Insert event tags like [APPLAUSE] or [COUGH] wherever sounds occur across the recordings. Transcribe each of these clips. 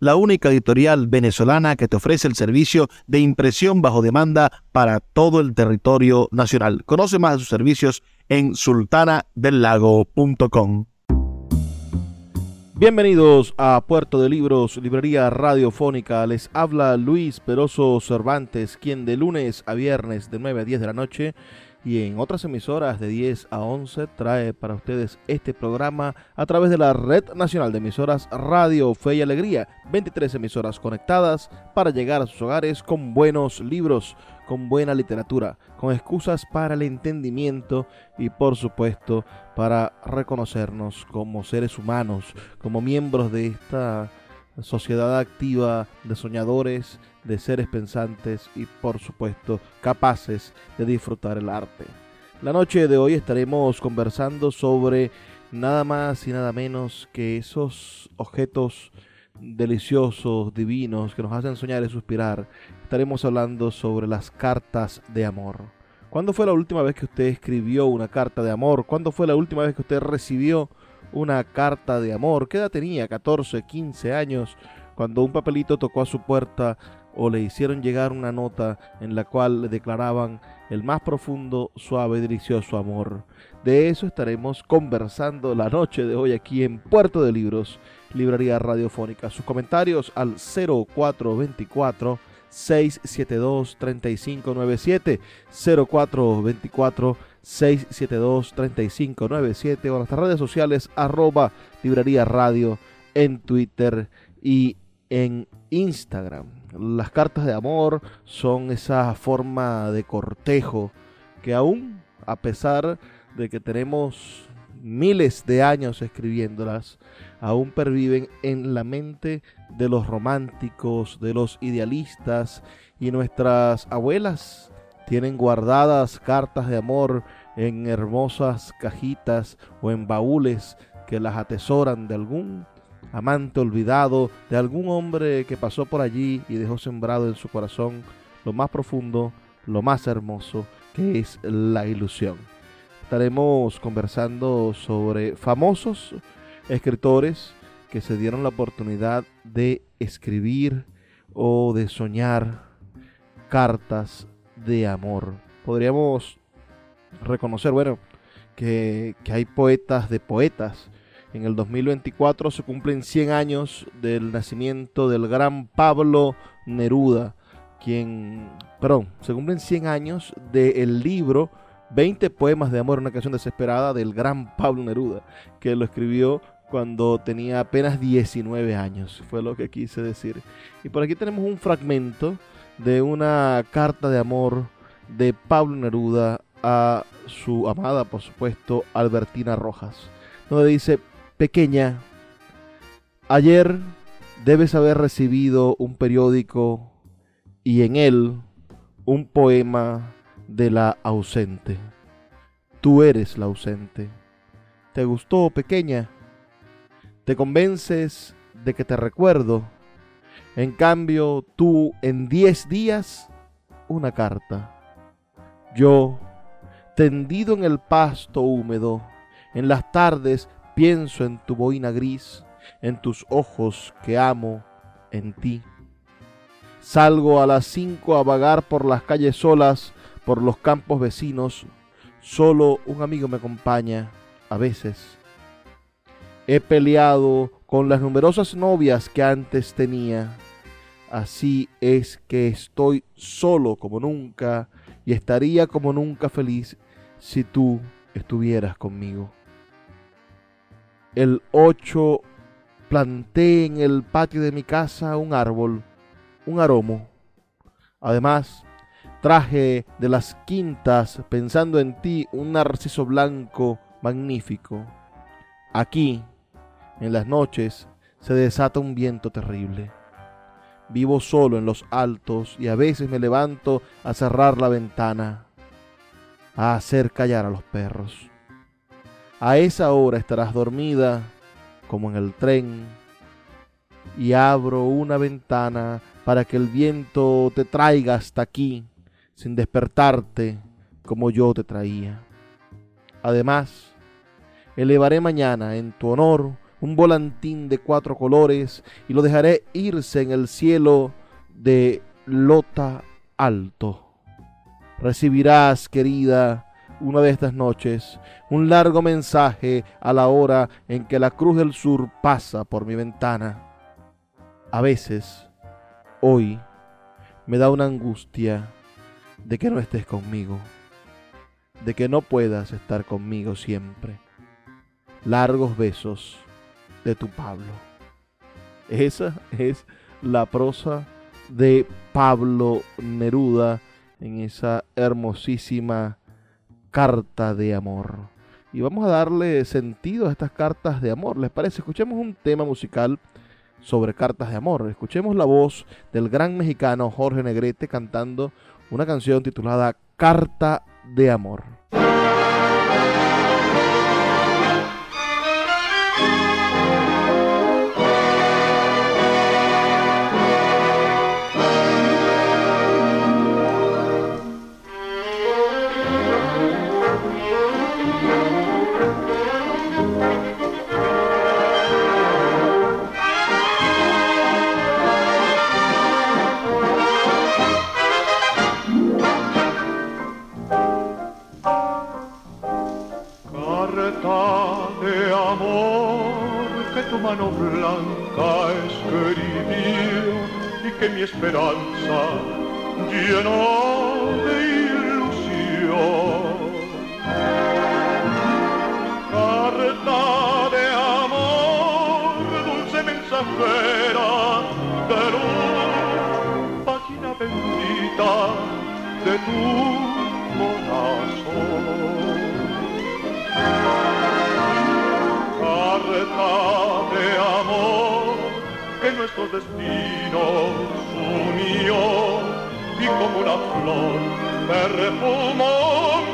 la única editorial venezolana que te ofrece el servicio de impresión bajo demanda para todo el territorio nacional. Conoce más de sus servicios en sultanadelago.com. Bienvenidos a Puerto de Libros, Librería Radiofónica. Les habla Luis Peroso Cervantes, quien de lunes a viernes de 9 a 10 de la noche y en otras emisoras de 10 a 11 trae para ustedes este programa a través de la Red Nacional de Emisoras Radio Fe y Alegría, 23 emisoras conectadas para llegar a sus hogares con buenos libros, con buena literatura, con excusas para el entendimiento y por supuesto para reconocernos como seres humanos, como miembros de esta sociedad activa de soñadores, de seres pensantes y por supuesto capaces de disfrutar el arte. La noche de hoy estaremos conversando sobre nada más y nada menos que esos objetos deliciosos, divinos, que nos hacen soñar y suspirar. Estaremos hablando sobre las cartas de amor. ¿Cuándo fue la última vez que usted escribió una carta de amor? ¿Cuándo fue la última vez que usted recibió una carta de amor. ¿Qué edad tenía? 14, 15 años, cuando un papelito tocó a su puerta o le hicieron llegar una nota en la cual le declaraban el más profundo, suave y delicioso amor. De eso estaremos conversando la noche de hoy aquí en Puerto de Libros, Librería Radiofónica. Sus comentarios al 0424 672 3597 0424 672-3597 o nuestras redes sociales arroba librería radio en Twitter y en Instagram. Las cartas de amor son esa forma de cortejo que aún, a pesar de que tenemos miles de años escribiéndolas, aún perviven en la mente de los románticos, de los idealistas y nuestras abuelas tienen guardadas cartas de amor en hermosas cajitas o en baúles que las atesoran de algún amante olvidado, de algún hombre que pasó por allí y dejó sembrado en su corazón lo más profundo, lo más hermoso, que es la ilusión. Estaremos conversando sobre famosos escritores que se dieron la oportunidad de escribir o de soñar cartas de amor. Podríamos reconocer, bueno, que, hay poetas de poetas. En el 2024 se cumplen 100 años del nacimiento del gran Pablo Neruda, quien, perdón, se cumplen 100 años del libro 20 poemas de amor, una canción desesperada del gran Pablo Neruda, que lo escribió cuando tenía apenas 19 años, fue lo que quise decir. Y por aquí tenemos un fragmento de una carta de amor de Pablo Neruda a su amada, por supuesto, Albertina Rojas, donde dice, pequeña, ayer debes haber recibido un periódico y en él un poema de la ausente. Tú eres la ausente. ¿Te gustó, pequeña? ¿Te convences de que te recuerdo? En cambio, tú en 10 días, una carta. Yo, tendido en el pasto húmedo, en las tardes pienso en tu boina gris, en tus ojos que amo, en ti. Salgo a las cinco a vagar por las calles solas, por los campos vecinos, solo un amigo me acompaña, a veces. He peleado con las numerosas novias que antes tenía. Así es que estoy solo como nunca y estaría como nunca feliz si tú estuvieras conmigo. El 8 planté en el patio de mi casa un árbol, un aromo. Además, traje de las quintas, pensando en ti, un narciso blanco magnífico. Aquí, en las noches, se desata un viento terrible. Vivo solo en los altos y a veces me levanto a cerrar la ventana, a hacer callar a los perros. A esa hora estarás dormida, como en el tren, y abro una ventana para que el viento te traiga hasta aquí, sin despertarte como yo te traía. Además, elevaré mañana en tu honor un volantín de cuatro colores y lo dejaré irse en el cielo de lota alto. Recibirás, querida, una de estas noches, un largo mensaje a la hora en que la Cruz del Sur pasa por mi ventana. A veces, hoy, me da una angustia de que no estés conmigo, de que no puedas estar conmigo siempre. Largos besos de tu Pablo. Esa es la prosa de Pablo Neruda en esa hermosísima carta de amor. Y vamos a darle sentido a estas cartas de amor. ¿Les parece? Escuchemos un tema musical sobre cartas de amor. Escuchemos la voz del gran mexicano Jorge Negrete cantando una canción titulada Carta de Amor. Mi esperanza llenó de ilusión. Carta de amor, dulce mensajera de luz, página bendita de tu corazón. de amor que nuestro destino unió y como una flor perfumó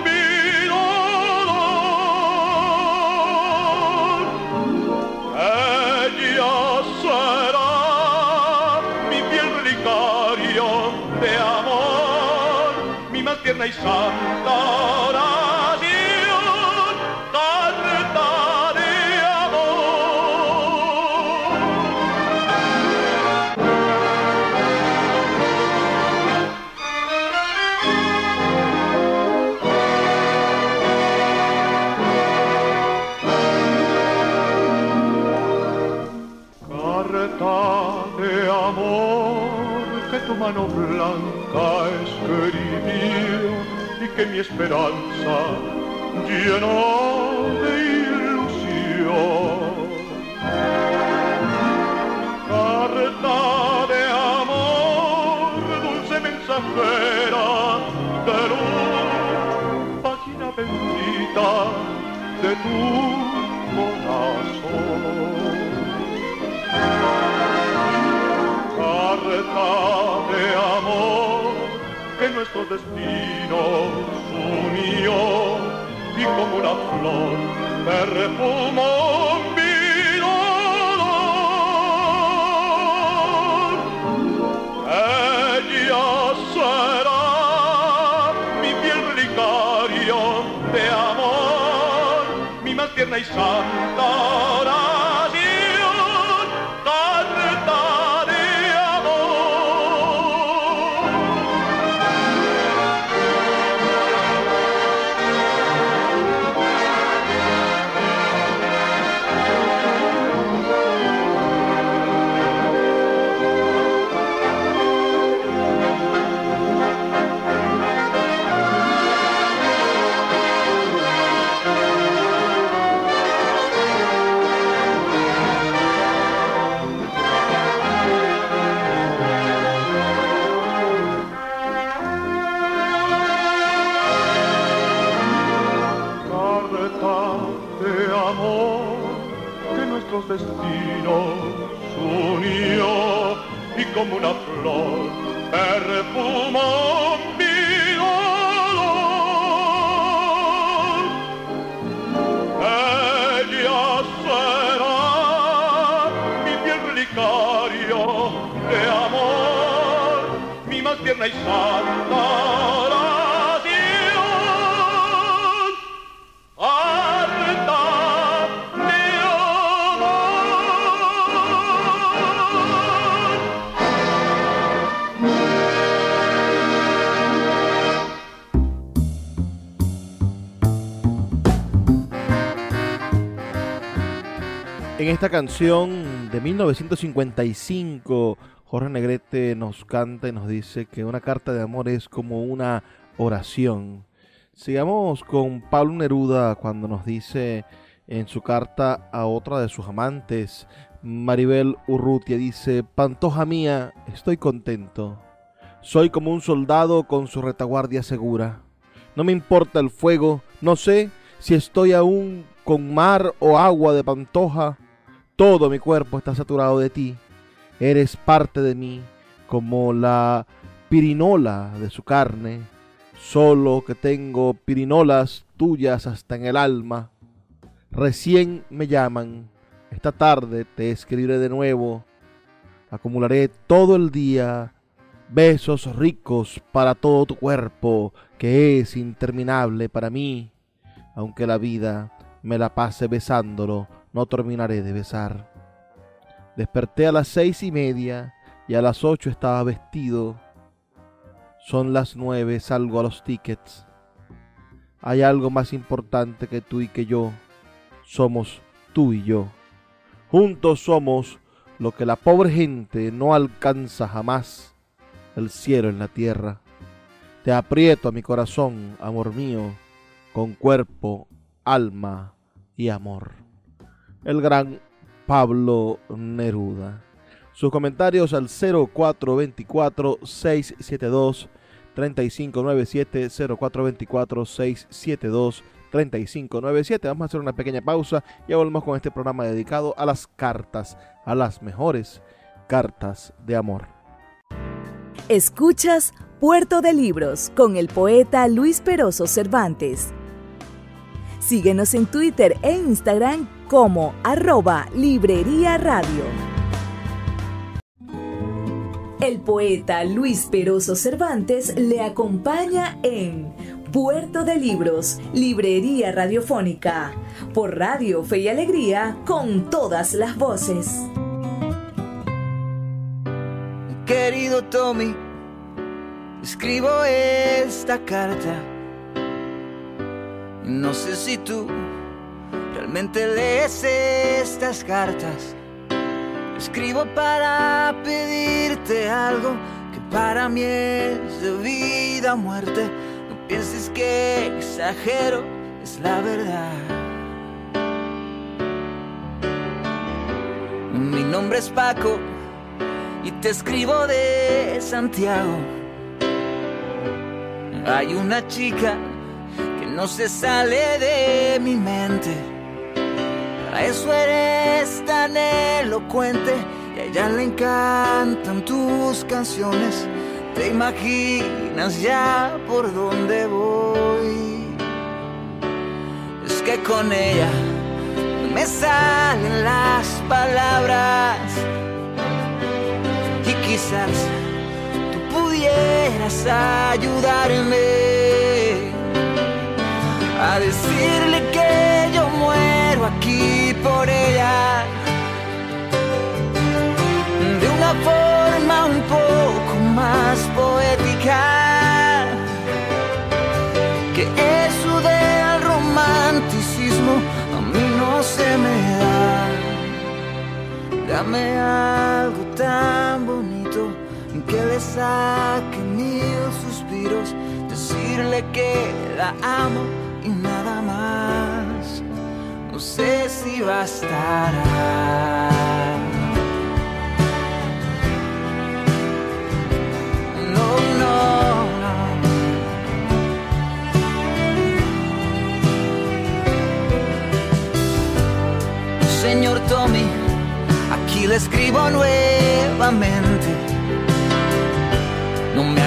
mi dolor. Ella será mi fiel relicario de amor, mi más tierna y santa mi esperanza llenó de ilusión. Carta de amor, dulce mensajera de luz, página bendita de tu corazón. de amor que nuestro destino unió y como una flor perfumó mi dolor. Ella será mi fiel relicario de amor, mi más tierna y santa como esta canción de 1955, Jorge Negrete nos canta y nos dice que una carta de amor es como una oración. Sigamos con Pablo Neruda cuando nos dice en su carta a otra de sus amantes, Maribel Urrutia, dice, Pantoja mía, estoy contento. Soy como un soldado con su retaguardia segura. No me importa el fuego, no sé si estoy aún con mar o agua de Pantoja. Todo mi cuerpo está saturado de ti. Eres parte de mí, como la pirinola de su carne. Solo que tengo pirinolas tuyas hasta en el alma. Recién me llaman. Esta tarde te escribiré de nuevo. Acumularé todo el día besos ricos para todo tu cuerpo, que es interminable para mí. Aunque la vida me la pase besándolo, no terminaré de besar. Desperté a las seis y media y a las ocho estaba vestido. Son las nueve, salgo a los tickets. Hay algo más importante que tú y que yo. Somos tú y yo. Juntos somos lo que la pobre gente no alcanza jamás, el cielo en la tierra. Te aprieto a mi corazón, amor mío, con cuerpo, alma y amor. El gran Pablo Neruda. Sus comentarios al 0424-672-3597, 0424-672-3597. Vamos a hacer una pequeña pausa y ya volvemos con este programa dedicado a las cartas, a las mejores cartas de amor. Escuchas Puerto de Libros con el poeta Luis Peroso Cervantes. Síguenos en Twitter e Instagram como arroba Librería Radio. El poeta Luis Peroso Cervantes le acompaña en Puerto de Libros, Librería Radiofónica, por Radio Fe y Alegría, con todas las voces. Querido Tommy, escribo esta carta. No sé si tú realmente lees estas cartas. Escribo para pedirte algo que para mí es de vida o muerte. No pienses que exagero, es la verdad. Mi nombre es Paco y te escribo de Santiago. Hay una chica no se sale de mi mente. Para eso eres tan elocuente y a ella le encantan tus canciones. Te imaginas ya por dónde voy. Es que con ella me salen las palabras y quizás tú pudieras ayudarme a decirle que yo muero aquí por ella de una forma un poco más poética que eso del romanticismo a mí no se me da Dame algo tan bonito que le saque mil suspiros, decirle que la amo. No sé si bastará. No, no, no. Señor Tommy, aquí le escribo nuevamente.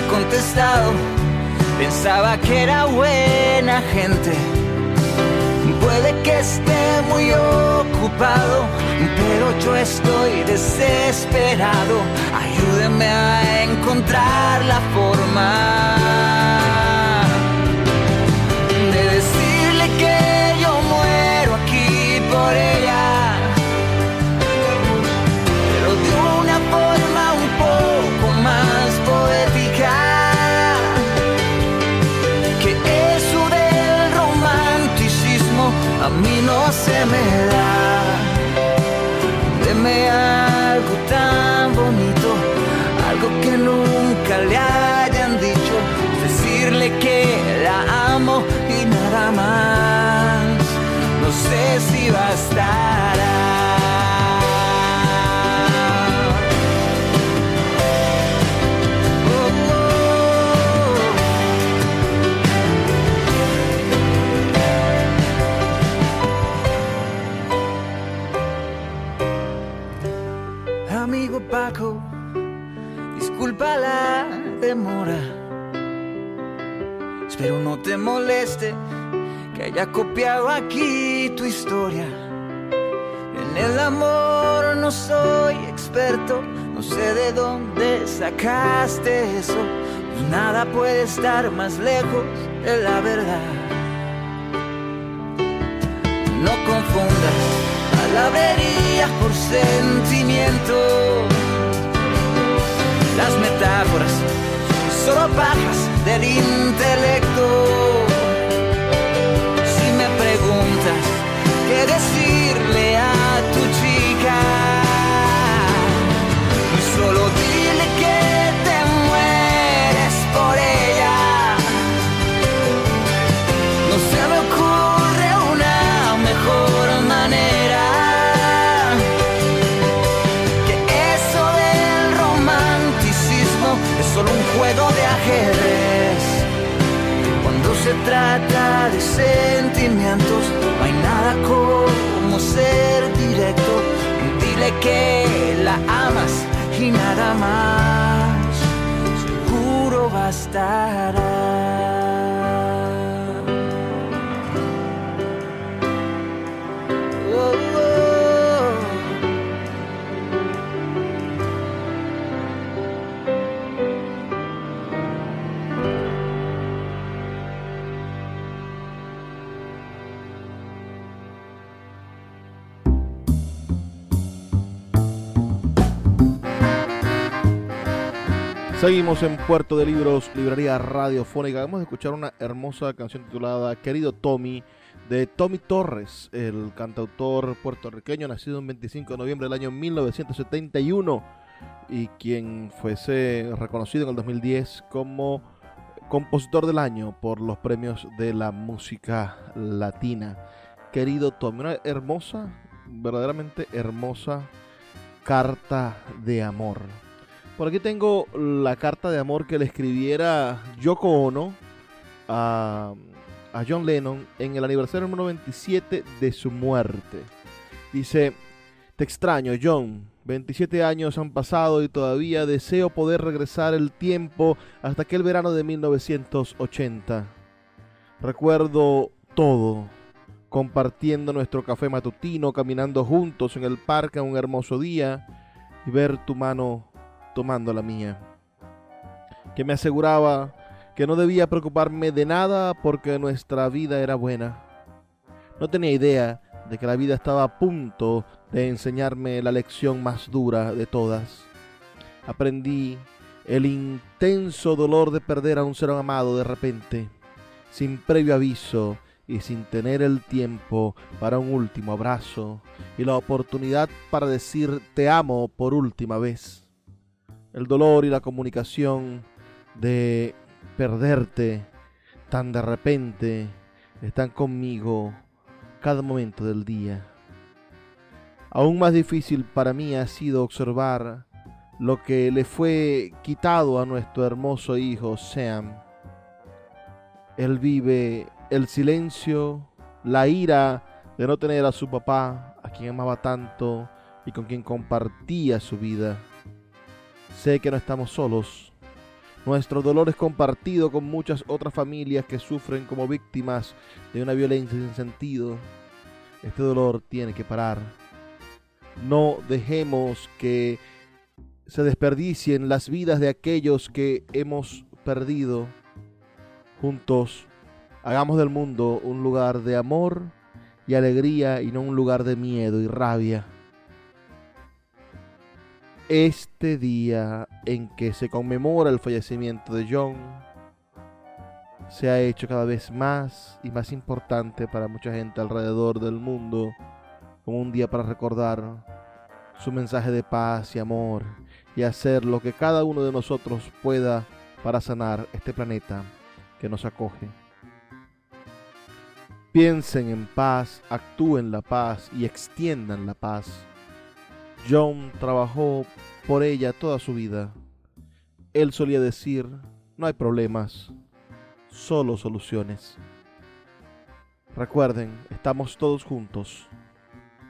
contestado. Pensaba que era buena gente. Esté muy ocupado, pero yo estoy desesperado. Ayúdeme a encontrar la forma Deme algo tan bonito, algo que nunca le hayan dicho. Decirle que la amo y nada más. No sé si bastará. Te moleste que haya copiado aquí tu historia. En el amor no soy experto, no sé de dónde sacaste eso. Pues nada puede estar más lejos de la verdad. No confundas palabrerías por sentimientos. Las metáforas solo pajas del intelecto. Si me preguntas qué decirle a trata de sentimientos, no hay nada como ser directo. Dile que la amas y nada más. Seguro bastará. Seguimos en Puerto de Libros, librería radiofónica. Vamos a escuchar una hermosa canción titulada Querido Tommy, de Tommy Torres, el cantautor puertorriqueño nacido el 25 de noviembre del año 1971 y quien fuese reconocido en el 2010 como compositor del año por los premios de la música latina. Querido Tommy, una hermosa, verdaderamente hermosa carta de amor. Por aquí tengo la carta de amor que le escribiera Yoko Ono a, a John Lennon en el aniversario número 27 de su muerte. Dice, te extraño John, 27 años han pasado y todavía deseo poder regresar el tiempo hasta aquel verano de 1980. Recuerdo todo, compartiendo nuestro café matutino, caminando juntos en el parque un hermoso día y ver tu mano tomando la mía, que me aseguraba que no debía preocuparme de nada porque nuestra vida era buena. No tenía idea de que la vida estaba a punto de enseñarme la lección más dura de todas. Aprendí el intenso dolor de perder a un ser amado de repente, sin previo aviso y sin tener el tiempo para un último abrazo y la oportunidad para decir te amo por última vez el dolor y la comunicación de perderte tan de repente están conmigo cada momento del día. Aún más difícil para mí ha sido observar lo que le fue quitado a nuestro hermoso hijo Sam. Él vive el silencio, la ira de no tener a su papá, a quien amaba tanto y con quien compartía su vida. Sé que no estamos solos. Nuestro dolor es compartido con muchas otras familias que sufren como víctimas de una violencia sin sentido. Este dolor tiene que parar. No dejemos que se desperdicien las vidas de aquellos que hemos perdido. Juntos, hagamos del mundo un lugar de amor y alegría y no un lugar de miedo y rabia. Este día en que se conmemora el fallecimiento de John se ha hecho cada vez más y más importante para mucha gente alrededor del mundo como un día para recordar su mensaje de paz y amor y hacer lo que cada uno de nosotros pueda para sanar este planeta que nos acoge. Piensen en paz, actúen la paz y extiendan la paz. John trabajó por ella toda su vida. Él solía decir, no hay problemas, solo soluciones. Recuerden, estamos todos juntos.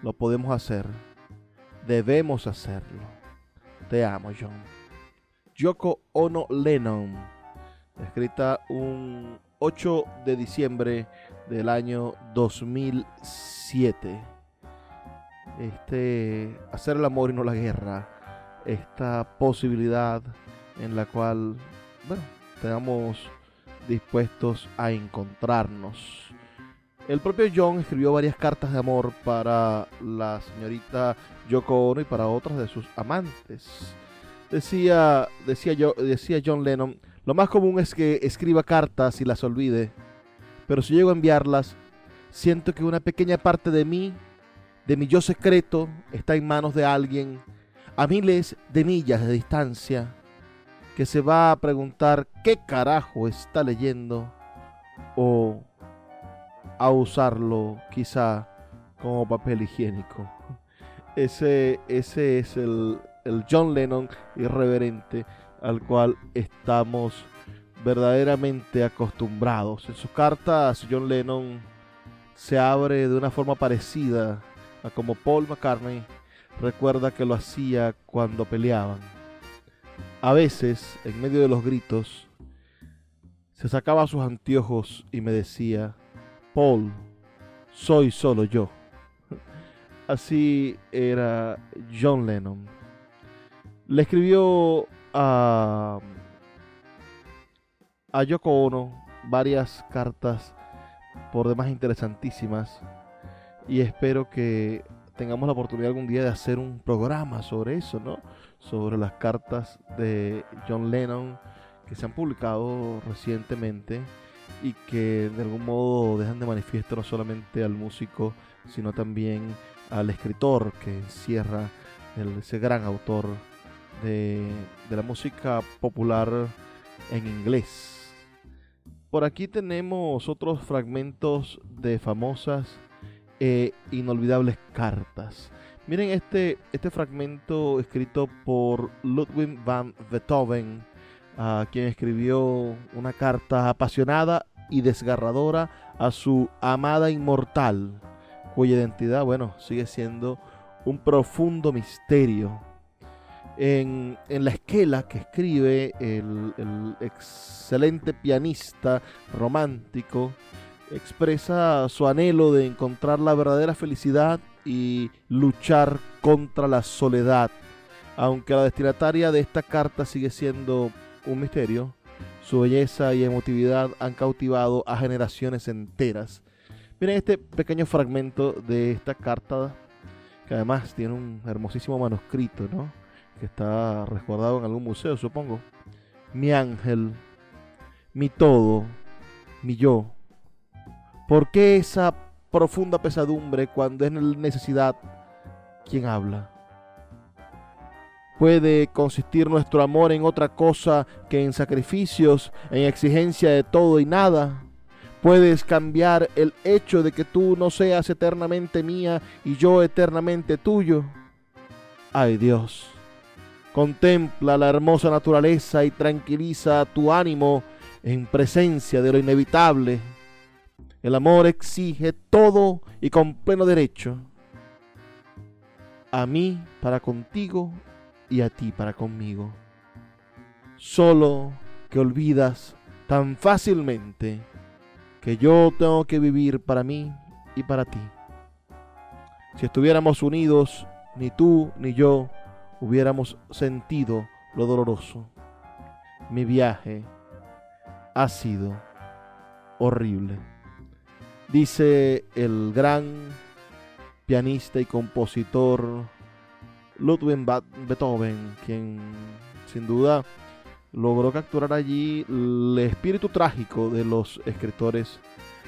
Lo podemos hacer. Debemos hacerlo. Te amo, John. Yoko Ono Lennon, escrita un 8 de diciembre del año 2007. Este, hacer el amor y no la guerra. Esta posibilidad en la cual, bueno, estamos dispuestos a encontrarnos. El propio John escribió varias cartas de amor para la señorita Yoko Ono y para otras de sus amantes. Decía, decía, yo, decía John Lennon, lo más común es que escriba cartas y las olvide, pero si llego a enviarlas, siento que una pequeña parte de mí, de mi yo secreto, está en manos de alguien a miles de millas de distancia, que se va a preguntar qué carajo está leyendo o a usarlo quizá como papel higiénico. [LAUGHS] Ese, ese es el, el John Lennon irreverente al cual estamos verdaderamente acostumbrados. En sus cartas, John Lennon se abre de una forma parecida como Paul McCartney recuerda que lo hacía cuando peleaban. A veces, en medio de los gritos, se sacaba sus anteojos y me decía, Paul, soy solo yo. [LAUGHS] Así era John Lennon. Le escribió a, a Yoko Ono varias cartas por demás interesantísimas y espero que tengamos la oportunidad algún día de hacer un programa sobre eso, ¿no? Sobre las cartas de John Lennon que se han publicado recientemente y que de algún modo dejan de manifiesto no solamente al músico, sino también al escritor que encierra ese gran autor de, de la música popular en inglés. Por aquí tenemos otros fragmentos de famosas e inolvidables cartas. Miren este, este fragmento escrito por Ludwig van Beethoven, a quien escribió una carta apasionada y desgarradora a su amada inmortal, cuya identidad, bueno, sigue siendo un profundo misterio. En, en la esquela que escribe el, el excelente pianista romántico, expresa su anhelo de encontrar la verdadera felicidad y luchar contra la soledad. Aunque la destinataria de esta carta sigue siendo un misterio, su belleza y emotividad han cautivado a generaciones enteras. Miren este pequeño fragmento de esta carta, que además tiene un hermosísimo manuscrito, ¿no? Que está resguardado en algún museo, supongo. Mi ángel, mi todo, mi yo. ¿Por qué esa profunda pesadumbre cuando es necesidad quien habla? ¿Puede consistir nuestro amor en otra cosa que en sacrificios, en exigencia de todo y nada? ¿Puedes cambiar el hecho de que tú no seas eternamente mía y yo eternamente tuyo? Ay Dios, contempla la hermosa naturaleza y tranquiliza tu ánimo en presencia de lo inevitable. El amor exige todo y con pleno derecho. A mí para contigo y a ti para conmigo. Solo que olvidas tan fácilmente que yo tengo que vivir para mí y para ti. Si estuviéramos unidos, ni tú ni yo hubiéramos sentido lo doloroso. Mi viaje ha sido horrible. Dice el gran pianista y compositor Ludwig Beethoven, quien sin duda logró capturar allí el espíritu trágico de los escritores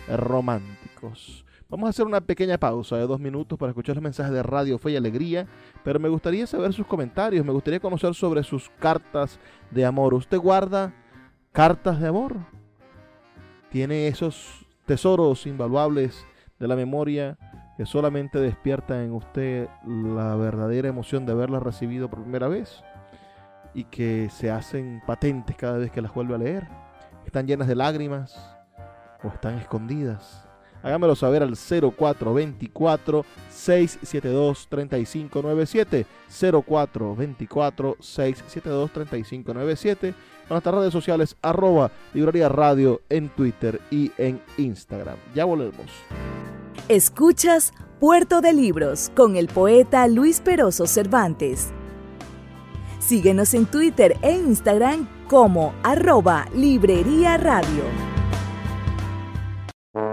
románticos. Vamos a hacer una pequeña pausa de dos minutos para escuchar los mensajes de Radio Fe y Alegría, pero me gustaría saber sus comentarios, me gustaría conocer sobre sus cartas de amor. ¿Usted guarda cartas de amor? ¿Tiene esos tesoros invaluables de la memoria que solamente despierta en usted la verdadera emoción de haberlas recibido por primera vez y que se hacen patentes cada vez que las vuelve a leer? ¿Están llenas de lágrimas o están escondidas? Hágamelo saber al 0424 672 3597 0424 672 3597 con nuestras redes sociales arroba librería radio en Twitter y en Instagram. Ya volvemos. Escuchas Puerto de Libros con el poeta Luis Peroso Cervantes. Síguenos en Twitter e Instagram como arroba Librería Radio.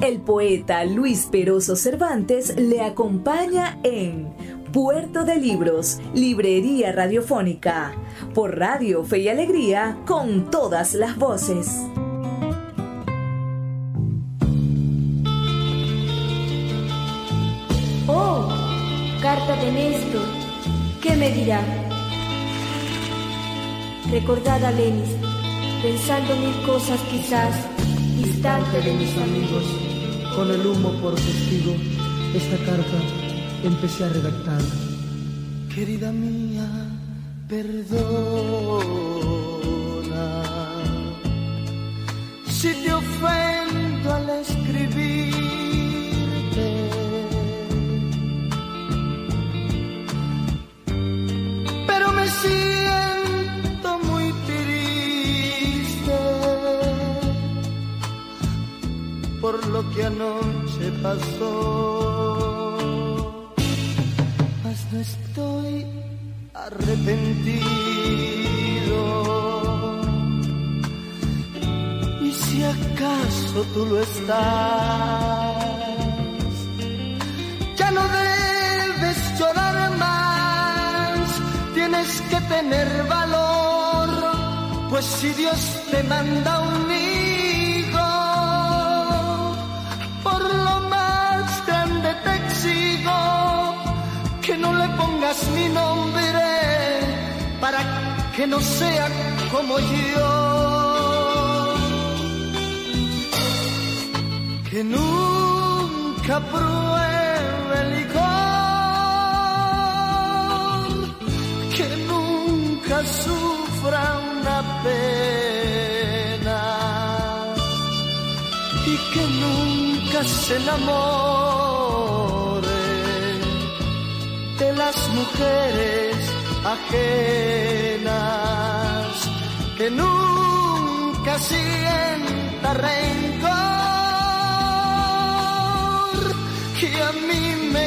El poeta Luis Peroso Cervantes le acompaña en Puerto de Libros, Librería Radiofónica, por Radio Fe y Alegría, con todas las voces. Oh, carta de Néstor, ¿qué me dirá? Recordad a Lenis, pensando mil cosas quizás, distante de mis amigos. Con el humo por testigo, esta carta empecé a redactar. Querida mía, perdona. Si te ofendo al escribirte, por lo que anoche pasó mas no estoy arrepentido. Y si acaso tú lo estás, ya no debes llorar más, tienes que tener valor, pues si Dios te manda un pongas mi nombre para que no sea como yo. Que nunca pruebe el licor, que nunca sufra una pena y que nunca se enamore las mujeres ajenas, que nunca sienta rencor, que a mí me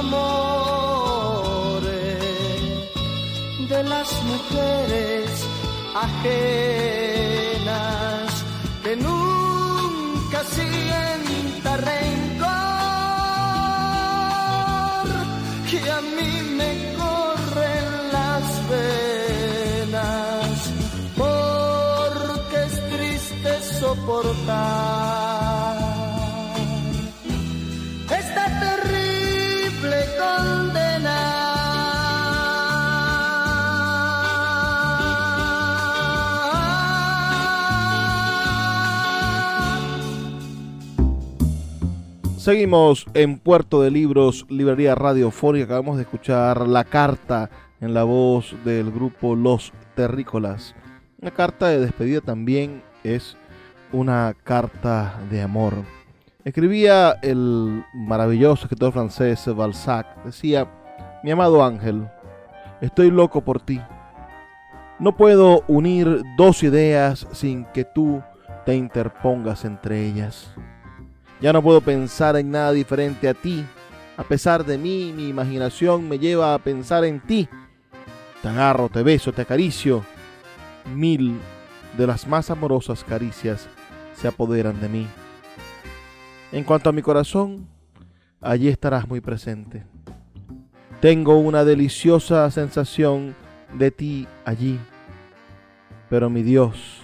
amores de las mujeres ajenas que nunca sienta rencor que a mí me corren las venas porque es triste soportar Seguimos en Puerto de Libros, Librería Radiofónica. Acabamos de escuchar la carta en la voz del grupo Los Terrícolas. Una carta de despedida también es una carta de amor. Escribía el maravilloso escritor francés Balzac. Decía, mi amado ángel, estoy loco por ti. No puedo unir dos ideas sin que tú te interpongas entre ellas. Ya no puedo pensar en nada diferente a ti. A pesar de mí, mi imaginación me lleva a pensar en ti. Te agarro, te beso, te acaricio. Mil de las más amorosas caricias se apoderan de mí. En cuanto a mi corazón, allí estarás muy presente. Tengo una deliciosa sensación de ti allí. Pero mi Dios,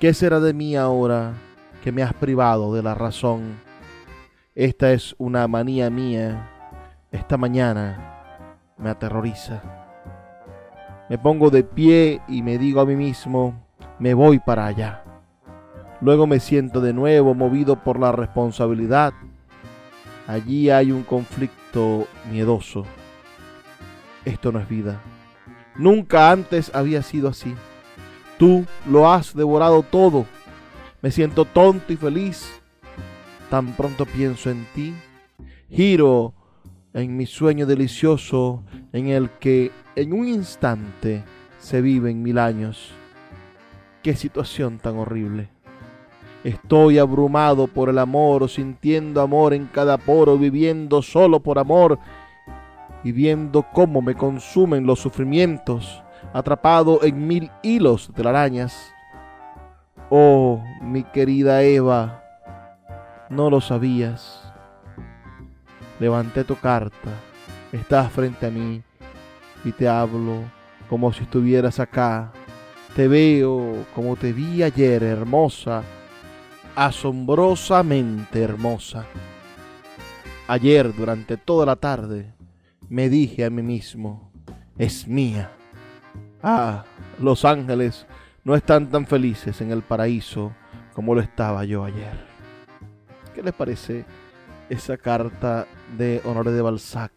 ¿qué será de mí ahora que me has privado de la razón? Esta es una manía mía. Esta mañana me aterroriza. Me pongo de pie y me digo a mí mismo, me voy para allá. Luego me siento de nuevo movido por la responsabilidad. Allí hay un conflicto miedoso. Esto no es vida. Nunca antes había sido así. Tú lo has devorado todo. Me siento tonto y feliz. Tan pronto pienso en ti. Giro en mi sueño delicioso en el que en un instante se viven mil años. Qué situación tan horrible. Estoy abrumado por el amor, sintiendo amor en cada poro, viviendo solo por amor y viendo cómo me consumen los sufrimientos, atrapado en mil hilos de telarañas. Oh, mi querida Eva, no lo sabías. Levanté tu carta, estás frente a mí y te hablo como si estuvieras acá. Te veo como te vi ayer, hermosa, asombrosamente hermosa. Ayer, durante toda la tarde, me dije a mí mismo, es mía. Ah, los ángeles no están tan felices en el paraíso como lo estaba yo ayer. ¿Qué les parece esa carta de Honoré de Balzac?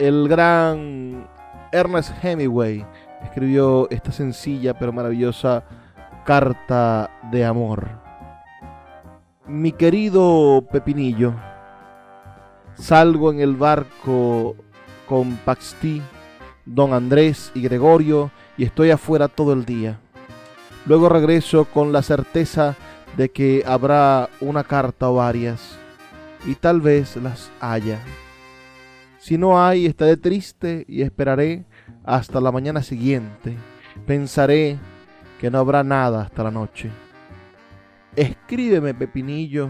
El gran Ernest Hemingway escribió esta sencilla pero maravillosa carta de amor. Mi querido Pepinillo, salgo en el barco con Paxti, Don Andrés y Gregorio y estoy afuera todo el día. Luego regreso con la certeza de que habrá una carta o varias y tal vez las haya. Si no hay, estaré triste y esperaré hasta la mañana siguiente. Pensaré que no habrá nada hasta la noche. Escríbeme, Pepinillo.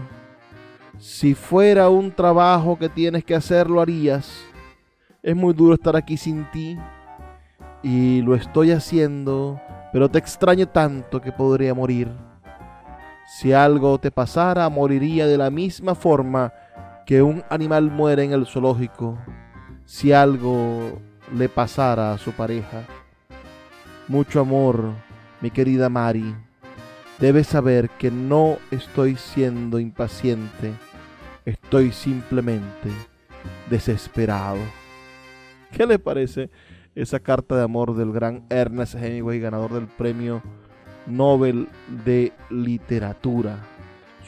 Si fuera un trabajo que tienes que hacer, lo harías. Es muy duro estar aquí sin ti. Y lo estoy haciendo, pero te extraño tanto que podría morir. Si algo te pasara, moriría de la misma forma que un animal muere en el zoológico. Si algo le pasara a su pareja. Mucho amor, mi querida Mari. Debes saber que no estoy siendo impaciente, estoy simplemente desesperado. ¿Qué le parece esa carta de amor del gran Ernest Hemingway, ganador del premio Nobel de Literatura?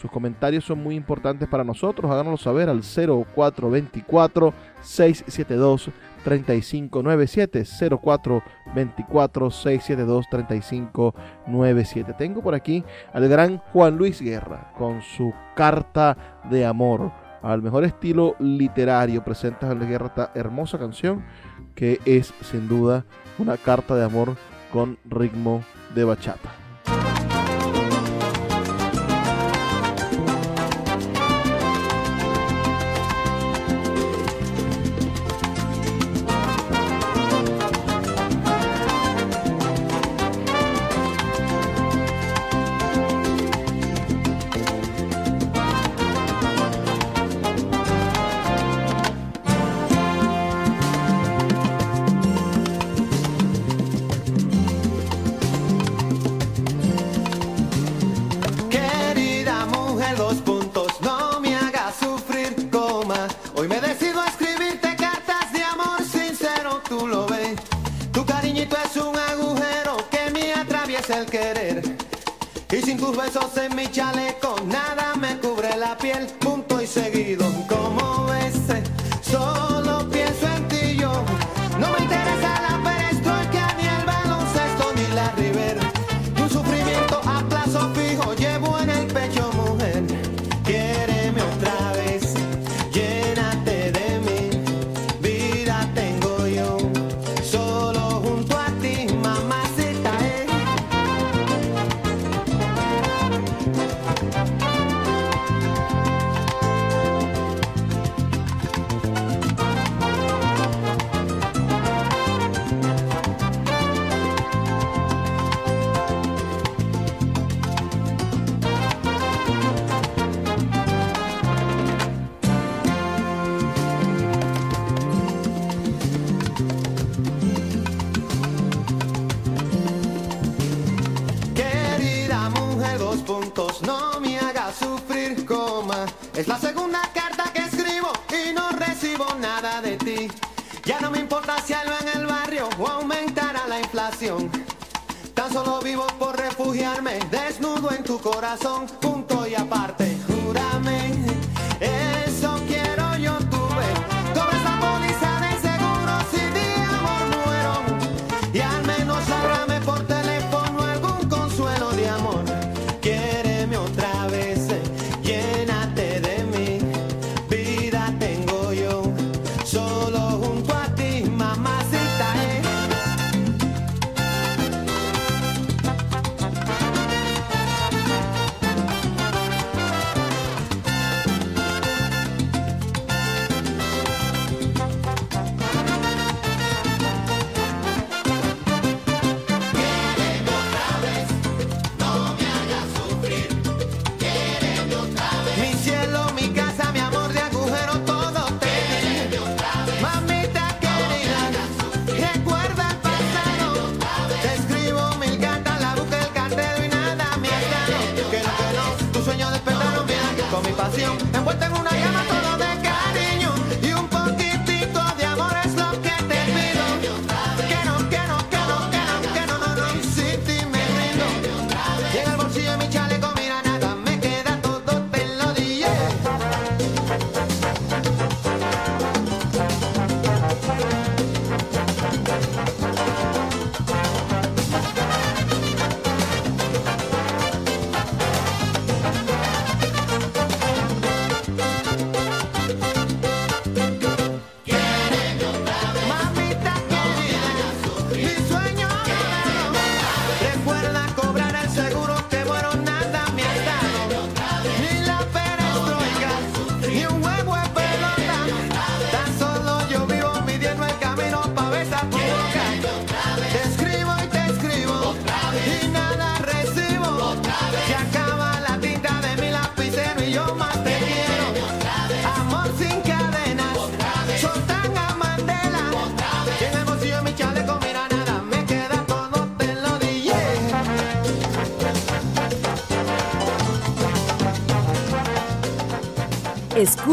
Sus comentarios son muy importantes para nosotros. Háganoslo saber al 0424 672 3597 0424 672 3597. Tengo por aquí al gran Juan Luis Guerra con su carta de amor al mejor estilo literario presentas a la guerra esta hermosa canción que es sin duda una carta de amor con ritmo de bachata. me importa si algo en el barrio o aumentará la inflación. Tan solo vivo por refugiarme, desnudo en tu corazón, punto y aparte.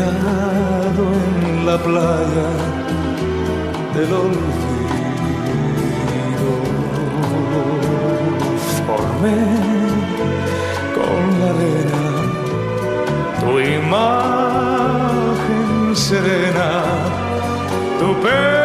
Sentado en la playa del olvido, formé con la arena tu imagen serena, tu pelo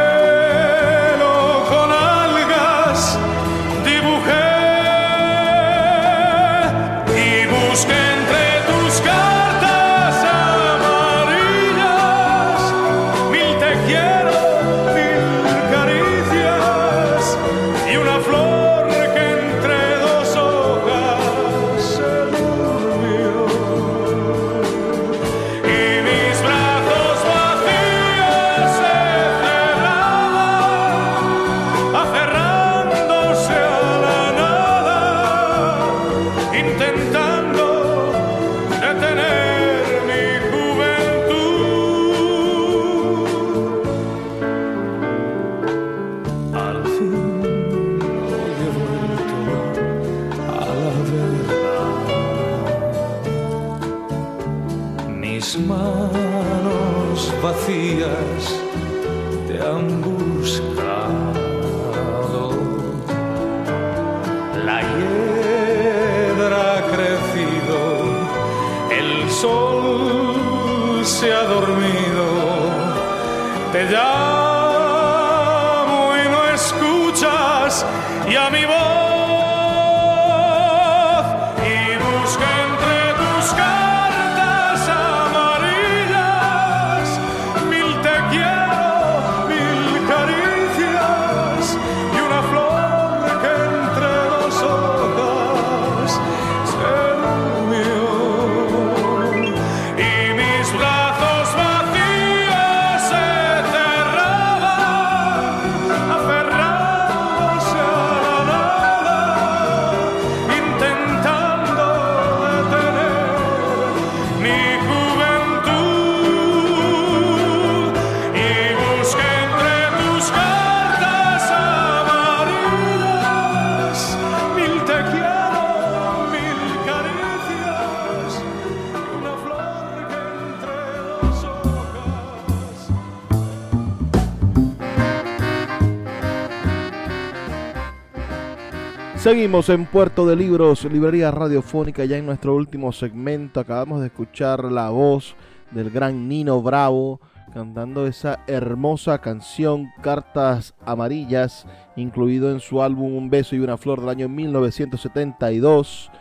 se ha dormido. Te llamo y no escuchas, y a mi voz. Seguimos en Puerto de Libros, librería radiofónica, ya en nuestro último segmento. Acabamos de escuchar la voz del gran Nino Bravo cantando esa hermosa canción Cartas Amarillas, incluido en su álbum Un beso y una flor del año 1972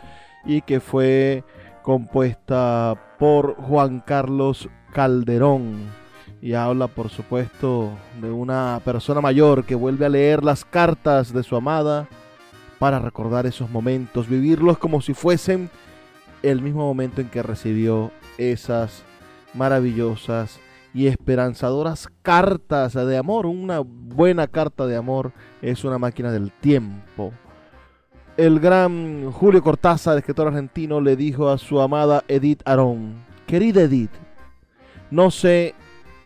y que fue compuesta por Juan Carlos Calderón. Y habla, por supuesto, de una persona mayor que vuelve a leer las cartas de su amada para recordar esos momentos, vivirlos como si fuesen el mismo momento en que recibió esas maravillosas y esperanzadoras cartas de amor. Una buena carta de amor es una máquina del tiempo. El gran Julio Cortázar, escritor argentino, le dijo a su amada Edith Arón, querida Edith, no sé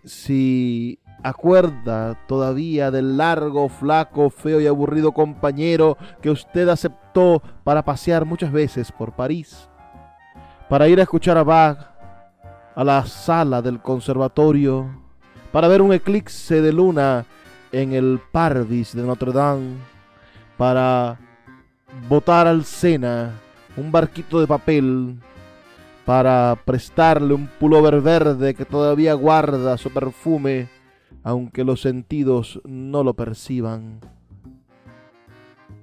si acuerda todavía del largo, flaco, feo y aburrido compañero que usted aceptó para pasear muchas veces por París, para ir a escuchar a Bach a la sala del conservatorio, para ver un eclipse de luna en el Parvis de Notre Dame, para botar al Sena un barquito de papel para prestarle un pullover verde que todavía guarda su perfume, aunque los sentidos no lo perciban.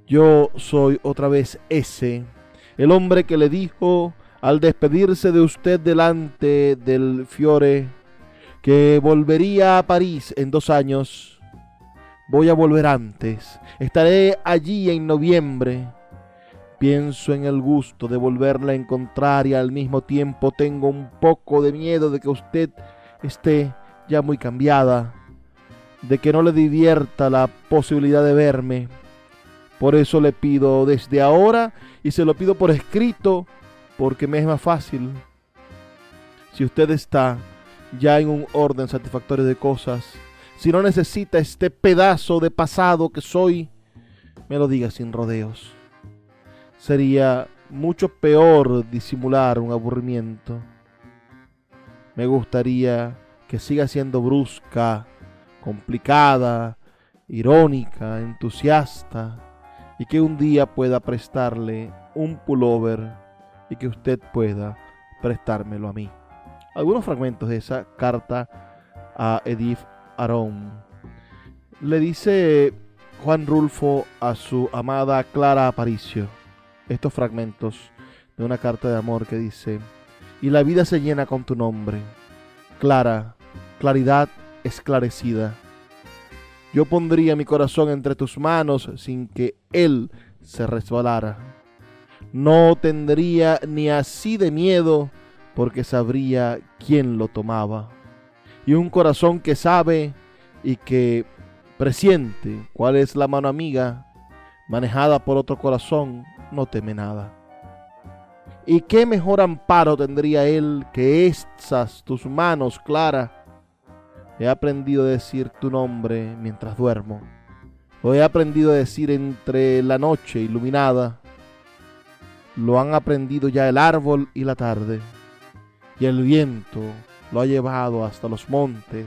Yo soy otra vez ese, el hombre que le dijo al despedirse de usted delante del Fiore que volvería a París en dos años. Voy a volver antes. Estaré allí en noviembre. Pienso en el gusto de volverla a encontrar y al mismo tiempo tengo un poco de miedo de que usted esté ya muy cambiada, de que no le divierta la posibilidad de verme. Por eso le pido desde ahora y se lo pido por escrito porque me es más fácil. Si usted está ya en un orden satisfactorio de cosas, si no necesita este pedazo de pasado que soy, me lo diga sin rodeos. Sería mucho peor disimular un aburrimiento. Me gustaría que siga siendo brusca, complicada, irónica, entusiasta, y que un día pueda prestarle un pullover y que usted pueda prestármelo a mí. Algunos fragmentos de esa carta a Edith Arón. Le dice Juan Rulfo a su amada Clara Aparicio estos fragmentos de una carta de amor que dice, y la vida se llena con tu nombre, clara, claridad esclarecida. Yo pondría mi corazón entre tus manos sin que él se resbalara. No tendría ni así de miedo porque sabría quién lo tomaba. Y un corazón que sabe y que presiente cuál es la mano amiga manejada por otro corazón no teme nada. ¿Y qué mejor amparo tendría él que estas tus manos, Clara? He aprendido a decir tu nombre mientras duermo. Lo he aprendido a decir entre la noche iluminada. Lo han aprendido ya el árbol y la tarde. Y el viento lo ha llevado hasta los montes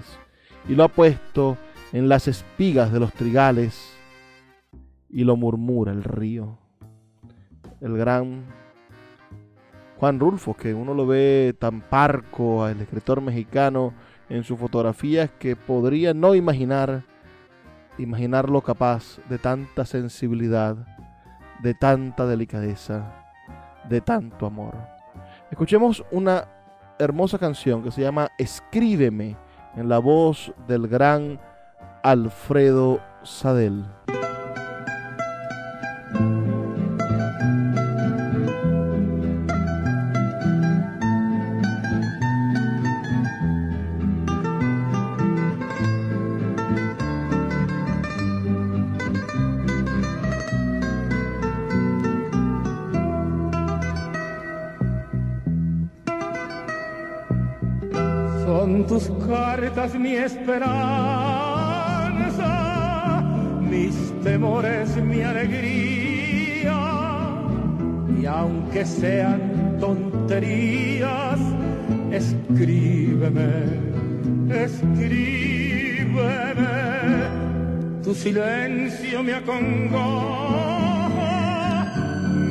y lo ha puesto en las espigas de los trigales y lo murmura el río el gran Juan Rulfo, que uno lo ve tan parco, el escritor mexicano, en sus fotografías que podría no imaginar, imaginarlo capaz de tanta sensibilidad, de tanta delicadeza, de tanto amor. Escuchemos una hermosa canción que se llama Escríbeme en la voz del gran Alfredo Sadel. Mi esperanza, mis temores mi alegría. Y aunque sean tonterías, escríbeme, escríbeme. Tu silencio me acongoja,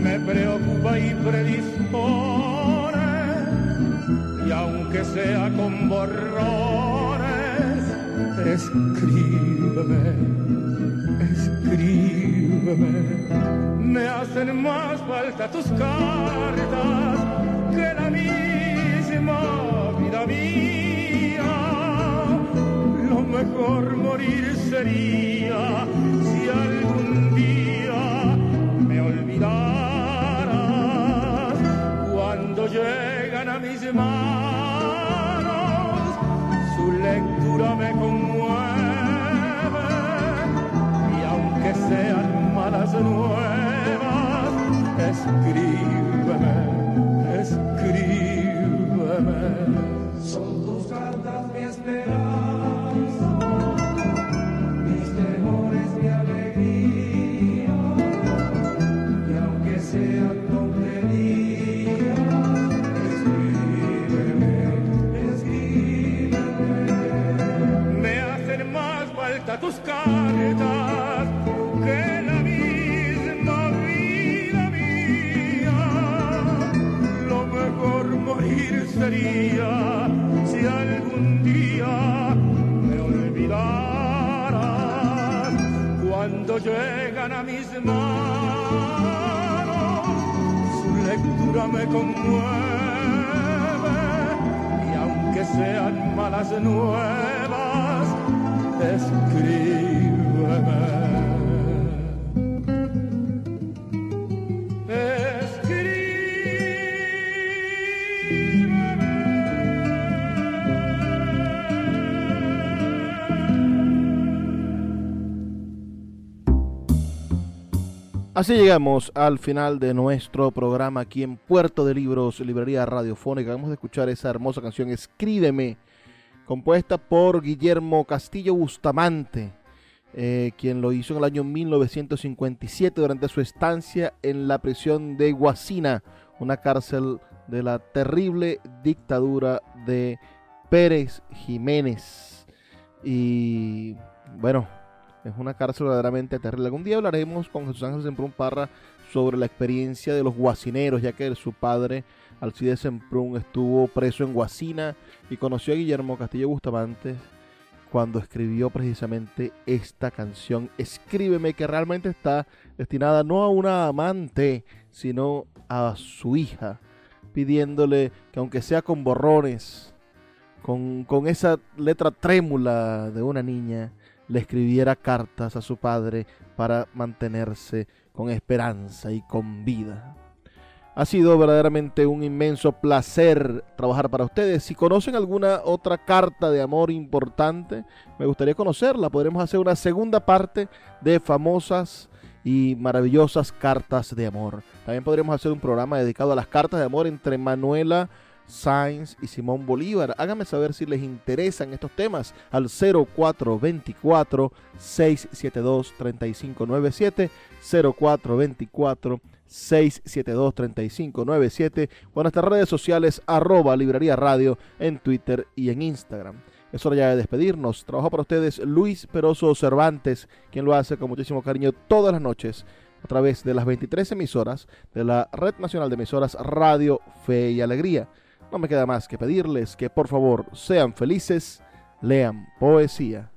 me preocupa y predispone y aunque sea con borrones, Escríbeme, escríbeme. Me hacen más falta tus cartas que la misma vida mía. Lo mejor morir sería si algún día me olvidaras cuando llegan a mis manos su lectura me conmueve escríbeme escríbeme llegan a mis manos. Su lectura me conmueve y aunque sean malas nuevas escríbeme Así llegamos al final de nuestro programa aquí en Puerto de Libros, Librería Radiofónica. Vamos a escuchar esa hermosa canción Escríbeme, compuesta por Guillermo Castillo Bustamante, eh, quien lo hizo en el año 1957 durante su estancia en la prisión de Guasina, una cárcel de la terrible dictadura de Pérez Jiménez. Y bueno, es una cárcel verdaderamente terrible. Algún día hablaremos con Jesús Ángel Semprún Parra sobre la experiencia de los guasineros, ya que su padre, Alcides Semprún, estuvo preso en Guasina y conoció a Guillermo Castillo Bustamante cuando escribió precisamente esta canción. Escríbeme que realmente está destinada no a una amante, sino a su hija, pidiéndole que aunque sea con borrones, con, con esa letra trémula de una niña, le escribiera cartas a su padre para mantenerse con esperanza y con vida. Ha sido verdaderamente un inmenso placer trabajar para ustedes. Si conocen alguna otra carta de amor importante, me gustaría conocerla. Podremos hacer una segunda parte de famosas y maravillosas cartas de amor. También podremos hacer un programa dedicado a las cartas de amor entre Manuela Sainz y Simón Bolívar. Háganme saber si les interesan estos temas al 0424 672 3597 0424 672 3597 o en nuestras redes sociales arroba librería radio en Twitter y en Instagram. Es hora ya de despedirnos. Trabajo para ustedes Luis Peroso Cervantes, quien lo hace con muchísimo cariño todas las noches a través de las 23 emisoras de la Red Nacional de Emisoras Radio Fe y Alegría. No me queda más que pedirles que por favor sean felices, lean poesía.